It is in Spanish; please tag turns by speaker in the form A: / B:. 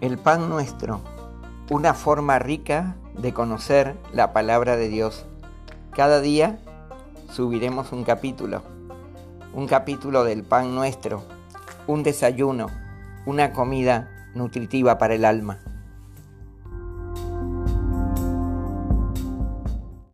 A: El pan nuestro, una forma rica de conocer la palabra de Dios. Cada día subiremos un capítulo, un capítulo del pan nuestro, un desayuno, una comida nutritiva para el alma.